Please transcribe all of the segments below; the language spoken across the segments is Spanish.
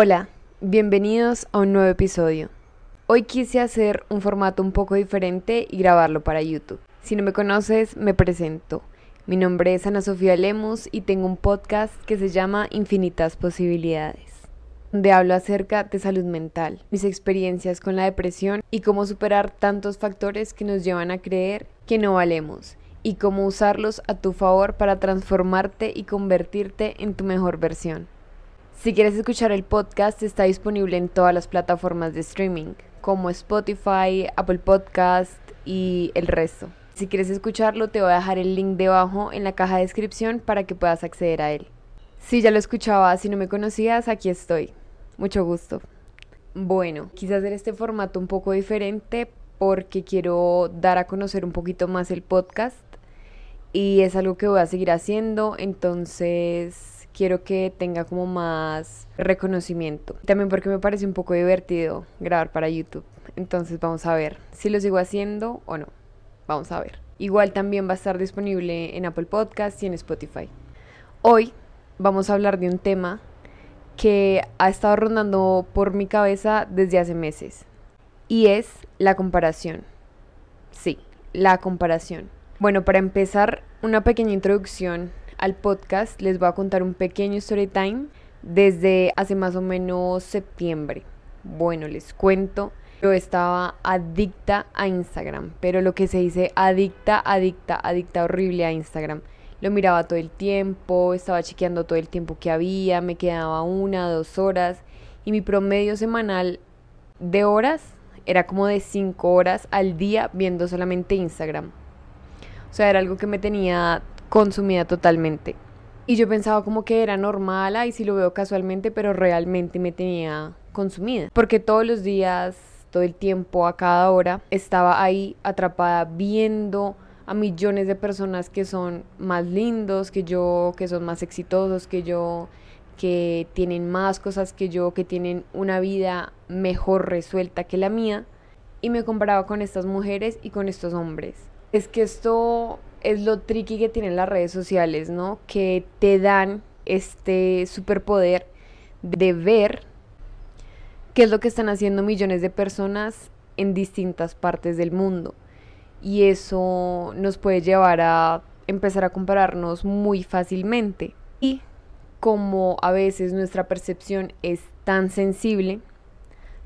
Hola, bienvenidos a un nuevo episodio. Hoy quise hacer un formato un poco diferente y grabarlo para YouTube. Si no me conoces, me presento. Mi nombre es Ana Sofía Lemus y tengo un podcast que se llama Infinitas Posibilidades, donde hablo acerca de salud mental, mis experiencias con la depresión y cómo superar tantos factores que nos llevan a creer que no valemos y cómo usarlos a tu favor para transformarte y convertirte en tu mejor versión. Si quieres escuchar el podcast, está disponible en todas las plataformas de streaming, como Spotify, Apple Podcast y el resto. Si quieres escucharlo, te voy a dejar el link debajo en la caja de descripción para que puedas acceder a él. Si ya lo escuchabas, si no me conocías, aquí estoy. Mucho gusto. Bueno, quise hacer este formato un poco diferente porque quiero dar a conocer un poquito más el podcast y es algo que voy a seguir haciendo, entonces quiero que tenga como más reconocimiento. También porque me parece un poco divertido grabar para YouTube. Entonces vamos a ver si lo sigo haciendo o no. Vamos a ver. Igual también va a estar disponible en Apple Podcast y en Spotify. Hoy vamos a hablar de un tema que ha estado rondando por mi cabeza desde hace meses. Y es la comparación. Sí, la comparación. Bueno, para empezar, una pequeña introducción al podcast les voy a contar un pequeño story time desde hace más o menos septiembre. Bueno, les cuento. Yo estaba adicta a Instagram, pero lo que se dice adicta, adicta, adicta horrible a Instagram. Lo miraba todo el tiempo, estaba chequeando todo el tiempo que había, me quedaba una, dos horas y mi promedio semanal de horas era como de cinco horas al día viendo solamente Instagram. O sea, era algo que me tenía consumida totalmente. Y yo pensaba como que era normal, y si lo veo casualmente, pero realmente me tenía consumida. Porque todos los días, todo el tiempo, a cada hora, estaba ahí atrapada viendo a millones de personas que son más lindos que yo, que son más exitosos que yo, que tienen más cosas que yo, que tienen una vida mejor resuelta que la mía. Y me comparaba con estas mujeres y con estos hombres. Es que esto es lo tricky que tienen las redes sociales, ¿no? Que te dan este superpoder de ver qué es lo que están haciendo millones de personas en distintas partes del mundo. Y eso nos puede llevar a empezar a compararnos muy fácilmente. Y como a veces nuestra percepción es tan sensible,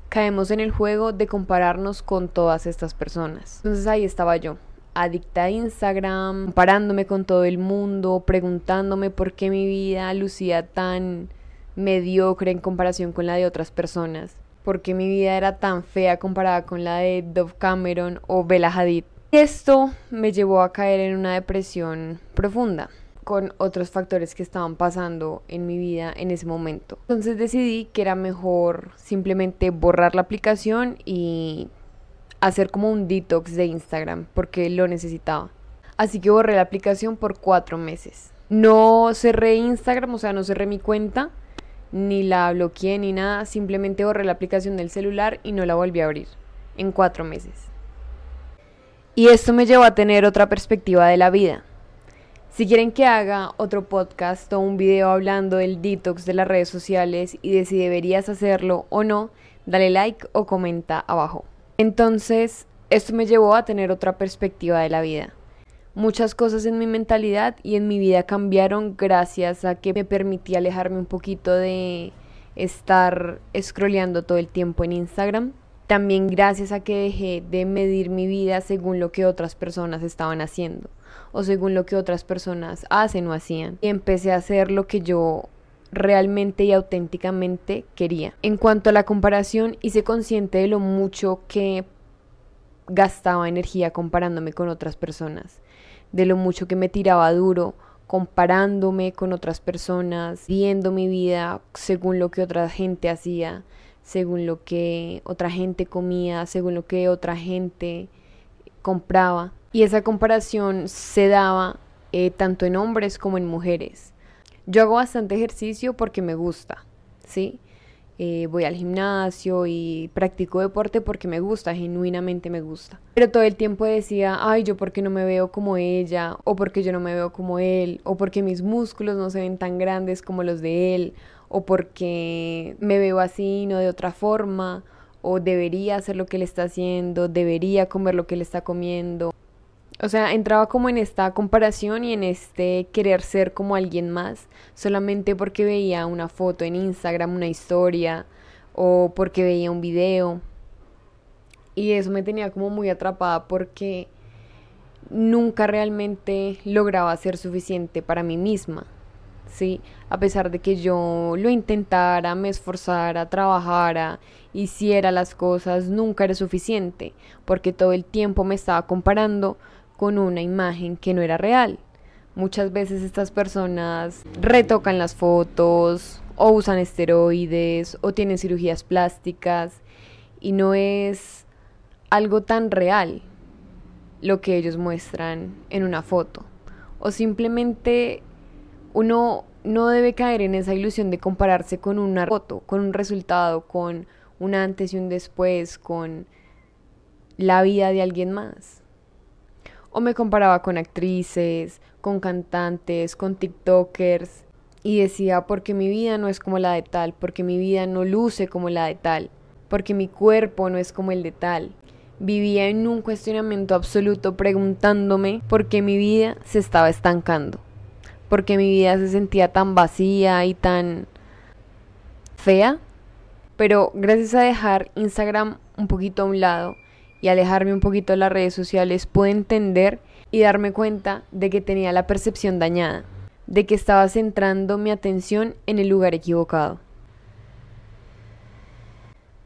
caemos en el juego de compararnos con todas estas personas. Entonces ahí estaba yo, adicta a Instagram, comparándome con todo el mundo, preguntándome por qué mi vida lucía tan mediocre en comparación con la de otras personas, por qué mi vida era tan fea comparada con la de Dove Cameron o Bella Hadid. Esto me llevó a caer en una depresión profunda con otros factores que estaban pasando en mi vida en ese momento. Entonces decidí que era mejor simplemente borrar la aplicación y hacer como un detox de Instagram porque lo necesitaba. Así que borré la aplicación por cuatro meses. No cerré Instagram, o sea, no cerré mi cuenta, ni la bloqueé ni nada. Simplemente borré la aplicación del celular y no la volví a abrir en cuatro meses. Y esto me llevó a tener otra perspectiva de la vida. Si quieren que haga otro podcast o un video hablando del detox de las redes sociales y de si deberías hacerlo o no, dale like o comenta abajo. Entonces, esto me llevó a tener otra perspectiva de la vida. Muchas cosas en mi mentalidad y en mi vida cambiaron gracias a que me permití alejarme un poquito de estar scrolleando todo el tiempo en Instagram. También gracias a que dejé de medir mi vida según lo que otras personas estaban haciendo o según lo que otras personas hacen o hacían. Y empecé a hacer lo que yo realmente y auténticamente quería. En cuanto a la comparación, hice consciente de lo mucho que gastaba energía comparándome con otras personas, de lo mucho que me tiraba duro comparándome con otras personas, viendo mi vida según lo que otra gente hacía, según lo que otra gente comía, según lo que otra gente compraba. Y esa comparación se daba eh, tanto en hombres como en mujeres. Yo hago bastante ejercicio porque me gusta, ¿sí? Eh, voy al gimnasio y practico deporte porque me gusta, genuinamente me gusta. Pero todo el tiempo decía, ay, yo porque no me veo como ella, o porque yo no me veo como él, o porque mis músculos no se ven tan grandes como los de él, o porque me veo así, no de otra forma, o debería hacer lo que él está haciendo, debería comer lo que él está comiendo. O sea, entraba como en esta comparación y en este querer ser como alguien más, solamente porque veía una foto en Instagram, una historia, o porque veía un video. Y eso me tenía como muy atrapada porque nunca realmente lograba ser suficiente para mí misma. ¿sí? A pesar de que yo lo intentara, me esforzara, trabajara, hiciera las cosas, nunca era suficiente, porque todo el tiempo me estaba comparando con una imagen que no era real. Muchas veces estas personas retocan las fotos o usan esteroides o tienen cirugías plásticas y no es algo tan real lo que ellos muestran en una foto. O simplemente uno no debe caer en esa ilusión de compararse con una foto, con un resultado, con un antes y un después, con la vida de alguien más. O me comparaba con actrices, con cantantes, con TikTokers y decía, porque mi vida no es como la de tal, porque mi vida no luce como la de tal, porque mi cuerpo no es como el de tal. Vivía en un cuestionamiento absoluto preguntándome por qué mi vida se estaba estancando porque mi vida se sentía tan vacía y tan fea. Pero gracias a dejar Instagram un poquito a un lado y alejarme un poquito de las redes sociales, pude entender y darme cuenta de que tenía la percepción dañada, de que estaba centrando mi atención en el lugar equivocado.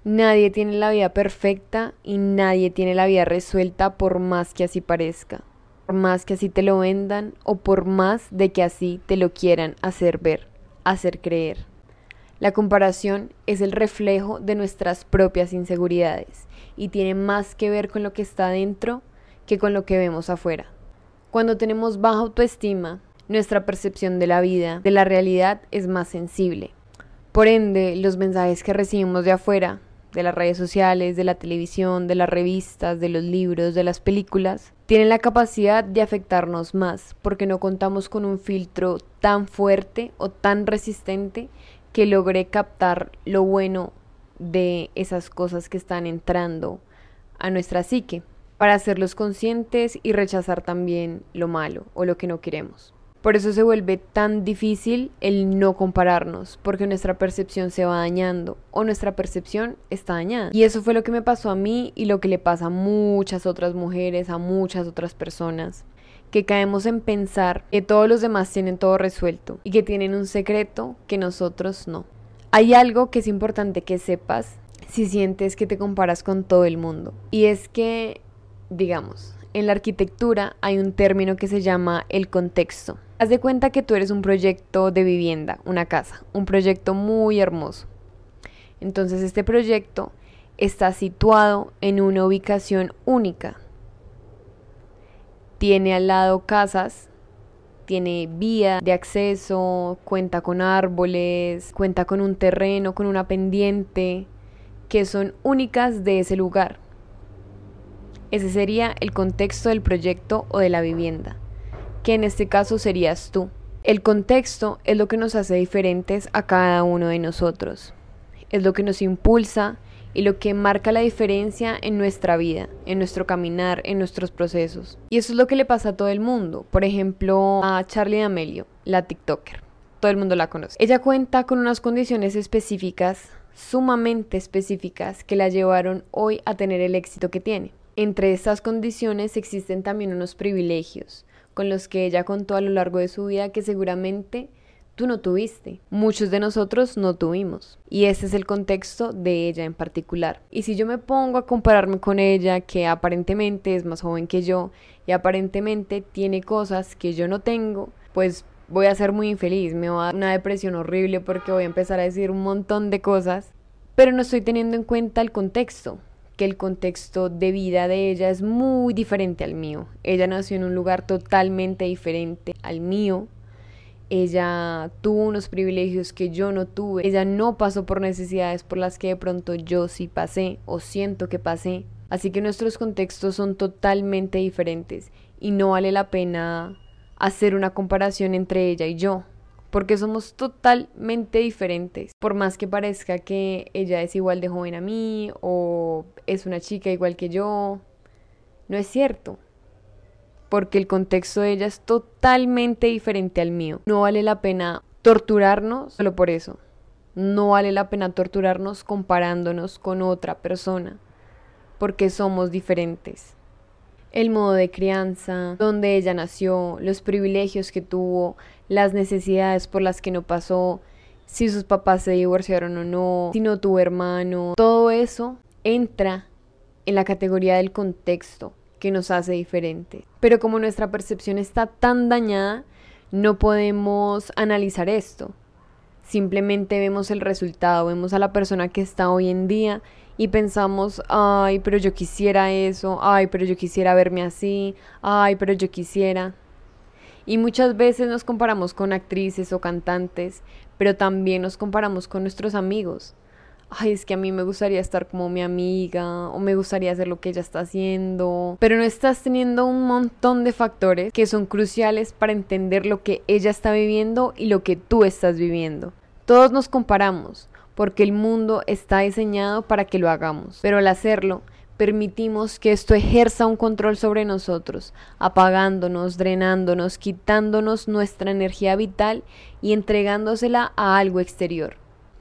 Nadie tiene la vida perfecta y nadie tiene la vida resuelta por más que así parezca por más que así te lo vendan o por más de que así te lo quieran hacer ver, hacer creer. La comparación es el reflejo de nuestras propias inseguridades y tiene más que ver con lo que está dentro que con lo que vemos afuera. Cuando tenemos baja autoestima, nuestra percepción de la vida, de la realidad, es más sensible. Por ende, los mensajes que recibimos de afuera, de las redes sociales, de la televisión, de las revistas, de los libros, de las películas, tienen la capacidad de afectarnos más porque no contamos con un filtro tan fuerte o tan resistente que logre captar lo bueno de esas cosas que están entrando a nuestra psique para hacerlos conscientes y rechazar también lo malo o lo que no queremos. Por eso se vuelve tan difícil el no compararnos, porque nuestra percepción se va dañando o nuestra percepción está dañada. Y eso fue lo que me pasó a mí y lo que le pasa a muchas otras mujeres, a muchas otras personas que caemos en pensar que todos los demás tienen todo resuelto y que tienen un secreto que nosotros no. Hay algo que es importante que sepas si sientes que te comparas con todo el mundo y es que, digamos, en la arquitectura hay un término que se llama el contexto. Haz de cuenta que tú eres un proyecto de vivienda, una casa, un proyecto muy hermoso. Entonces este proyecto está situado en una ubicación única. Tiene al lado casas, tiene vía de acceso, cuenta con árboles, cuenta con un terreno, con una pendiente, que son únicas de ese lugar. Ese sería el contexto del proyecto o de la vivienda que en este caso serías tú. El contexto es lo que nos hace diferentes a cada uno de nosotros. Es lo que nos impulsa y lo que marca la diferencia en nuestra vida, en nuestro caminar, en nuestros procesos. Y eso es lo que le pasa a todo el mundo. Por ejemplo, a Charlie D'Amelio, la TikToker. Todo el mundo la conoce. Ella cuenta con unas condiciones específicas, sumamente específicas, que la llevaron hoy a tener el éxito que tiene. Entre estas condiciones existen también unos privilegios, con los que ella contó a lo largo de su vida que seguramente tú no tuviste, muchos de nosotros no tuvimos. Y ese es el contexto de ella en particular. Y si yo me pongo a compararme con ella, que aparentemente es más joven que yo y aparentemente tiene cosas que yo no tengo, pues voy a ser muy infeliz, me va a dar una depresión horrible porque voy a empezar a decir un montón de cosas, pero no estoy teniendo en cuenta el contexto que el contexto de vida de ella es muy diferente al mío. Ella nació en un lugar totalmente diferente al mío. Ella tuvo unos privilegios que yo no tuve. Ella no pasó por necesidades por las que de pronto yo sí pasé o siento que pasé. Así que nuestros contextos son totalmente diferentes y no vale la pena hacer una comparación entre ella y yo, porque somos totalmente diferentes. Por más que parezca que ella es igual de joven a mí o es una chica igual que yo, no es cierto. Porque el contexto de ella es totalmente diferente al mío. No vale la pena torturarnos solo por eso. No vale la pena torturarnos comparándonos con otra persona, porque somos diferentes el modo de crianza, donde ella nació, los privilegios que tuvo, las necesidades por las que no pasó, si sus papás se divorciaron o no, si no tuvo hermano, todo eso entra en la categoría del contexto que nos hace diferentes. Pero como nuestra percepción está tan dañada, no podemos analizar esto. Simplemente vemos el resultado, vemos a la persona que está hoy en día y pensamos, ay, pero yo quisiera eso, ay, pero yo quisiera verme así, ay, pero yo quisiera. Y muchas veces nos comparamos con actrices o cantantes, pero también nos comparamos con nuestros amigos. Ay, es que a mí me gustaría estar como mi amiga o me gustaría hacer lo que ella está haciendo, pero no estás teniendo un montón de factores que son cruciales para entender lo que ella está viviendo y lo que tú estás viviendo. Todos nos comparamos, porque el mundo está diseñado para que lo hagamos. Pero al hacerlo, permitimos que esto ejerza un control sobre nosotros, apagándonos, drenándonos, quitándonos nuestra energía vital y entregándosela a algo exterior.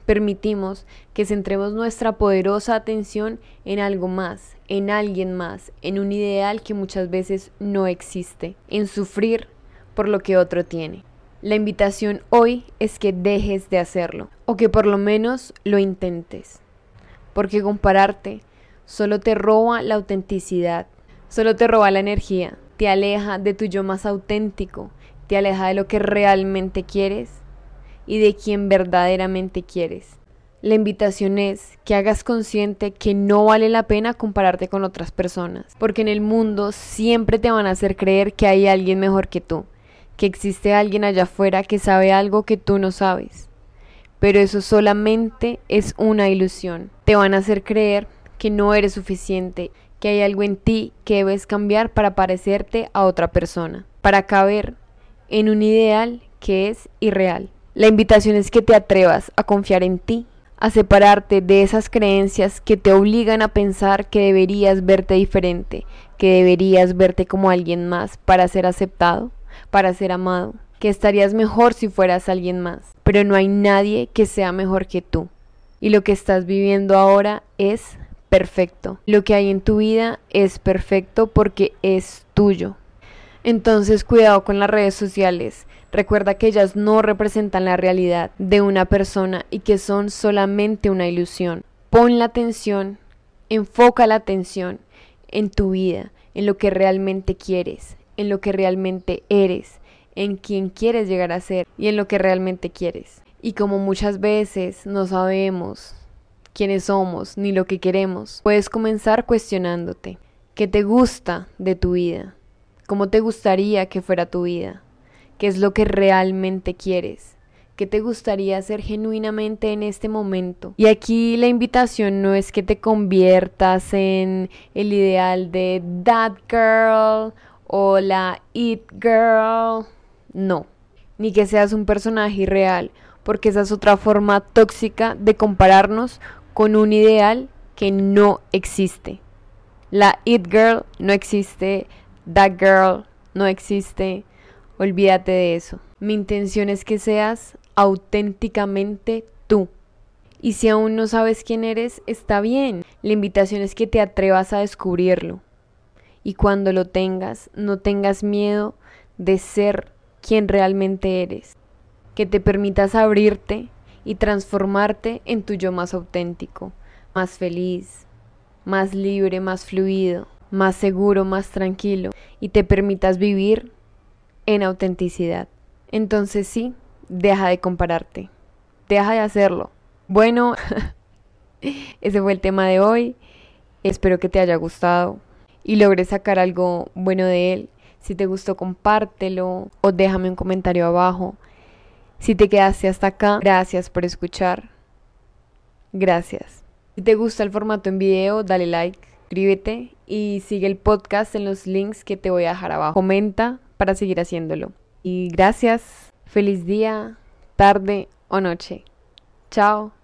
Permitimos que centremos nuestra poderosa atención en algo más, en alguien más, en un ideal que muchas veces no existe, en sufrir por lo que otro tiene. La invitación hoy es que dejes de hacerlo o que por lo menos lo intentes. Porque compararte solo te roba la autenticidad, solo te roba la energía, te aleja de tu yo más auténtico, te aleja de lo que realmente quieres y de quien verdaderamente quieres. La invitación es que hagas consciente que no vale la pena compararte con otras personas, porque en el mundo siempre te van a hacer creer que hay alguien mejor que tú que existe alguien allá afuera que sabe algo que tú no sabes. Pero eso solamente es una ilusión. Te van a hacer creer que no eres suficiente, que hay algo en ti que debes cambiar para parecerte a otra persona, para caber en un ideal que es irreal. La invitación es que te atrevas a confiar en ti, a separarte de esas creencias que te obligan a pensar que deberías verte diferente, que deberías verte como alguien más para ser aceptado para ser amado, que estarías mejor si fueras alguien más, pero no hay nadie que sea mejor que tú. Y lo que estás viviendo ahora es perfecto. Lo que hay en tu vida es perfecto porque es tuyo. Entonces cuidado con las redes sociales. Recuerda que ellas no representan la realidad de una persona y que son solamente una ilusión. Pon la atención, enfoca la atención en tu vida, en lo que realmente quieres, en lo que realmente eres, en quien quieres llegar a ser y en lo que realmente quieres. Y como muchas veces no sabemos quiénes somos ni lo que queremos, puedes comenzar cuestionándote qué te gusta de tu vida, cómo te gustaría que fuera tu vida, qué es lo que realmente quieres. ¿Qué te gustaría hacer genuinamente en este momento? Y aquí la invitación no es que te conviertas en el ideal de that girl o la It Girl. No, ni que seas un personaje irreal, porque esa es otra forma tóxica de compararnos con un ideal que no existe. La It Girl no existe, That Girl no existe, olvídate de eso. Mi intención es que seas auténticamente tú. Y si aún no sabes quién eres, está bien. La invitación es que te atrevas a descubrirlo y cuando lo tengas, no tengas miedo de ser quien realmente eres, que te permitas abrirte y transformarte en tu yo más auténtico, más feliz, más libre, más fluido, más seguro, más tranquilo y te permitas vivir en autenticidad. Entonces sí, deja de compararte, deja de hacerlo. Bueno, ese fue el tema de hoy. Espero que te haya gustado y logres sacar algo bueno de él. Si te gustó, compártelo o déjame un comentario abajo. Si te quedaste hasta acá, gracias por escuchar. Gracias. Si te gusta el formato en video, dale like, suscríbete y sigue el podcast en los links que te voy a dejar abajo. Comenta para seguir haciéndolo. Y gracias. Feliz día. tarde o noche. Chao.